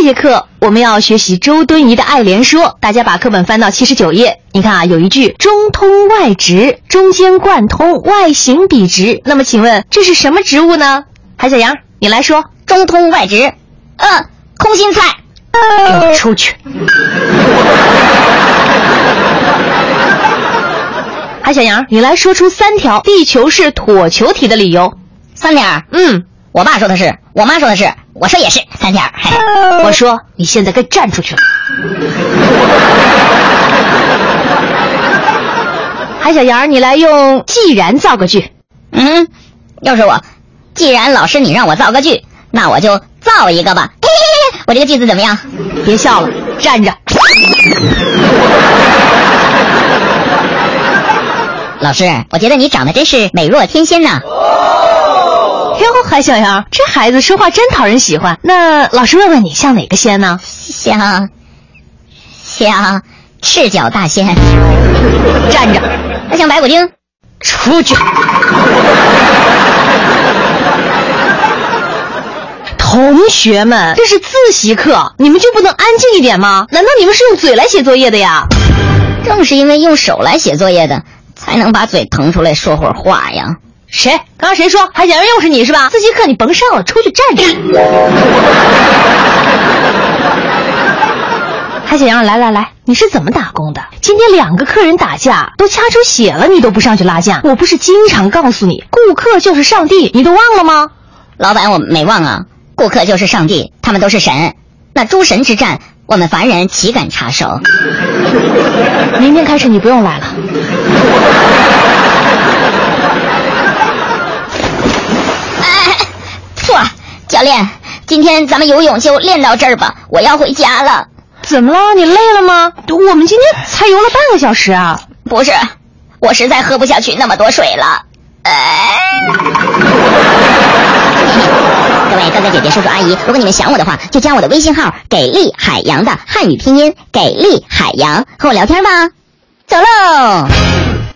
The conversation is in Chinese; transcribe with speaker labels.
Speaker 1: 这节课我们要学习周敦颐的《爱莲说》，大家把课本翻到七十九页。你看啊，有一句“中通外直”，中间贯通，外形笔直。那么请问这是什么植物呢？海小杨，你来说。
Speaker 2: 中通外直，嗯，空心菜。
Speaker 1: 给我出去！海小杨，你来说出三条地球是椭球体的理由。
Speaker 2: 三点。
Speaker 1: 嗯，
Speaker 2: 我爸说的是，我妈说的是，我说也是三点。嘿，
Speaker 1: 我说你现在该站出去了。韩小杨，你来用“既然”造个句。
Speaker 2: 嗯，又是我。既然老师你让我造个句，那我就造一个吧。嘿嘿嘿，我这个句子怎么样？
Speaker 1: 别笑了，站着。
Speaker 2: 老师，我觉得你长得真是美若天仙呐！
Speaker 1: 哟，韩小杨，这孩子说话真讨人喜欢。那老师问问你，像哪个仙呢？
Speaker 2: 像，像赤脚大仙。
Speaker 1: 站着。
Speaker 2: 那像白骨精。
Speaker 1: 出去。同学们，这是自习课，你们就不能安静一点吗？难道你们是用嘴来写作业的呀？
Speaker 2: 正是因为用手来写作业的。才能把嘴腾出来说会儿话呀？
Speaker 1: 谁？刚刚谁说？还想又是你是吧？自习课你甭上了，出去站着。海小杨，来来来，你是怎么打工的？今天两个客人打架都掐出血了，你都不上去拉架？我不是经常告诉你，顾客就是上帝，你都忘了吗？
Speaker 2: 老板，我没忘啊。顾客就是上帝，他们都是神。那诸神之战。我们凡人岂敢插手？
Speaker 1: 明天开始你不用来了。
Speaker 2: 哎，错，教练，今天咱们游泳就练到这儿吧，我要回家了。
Speaker 1: 怎么了？你累了吗？我们今天才游了半个小时啊。
Speaker 2: 不是，我实在喝不下去那么多水了。哎。各位哥哥姐姐叔叔阿姨，如果你们想我的话，就加我的微信号“给力海洋”的汉语拼音“给力海洋”，和我聊天吧。走喽。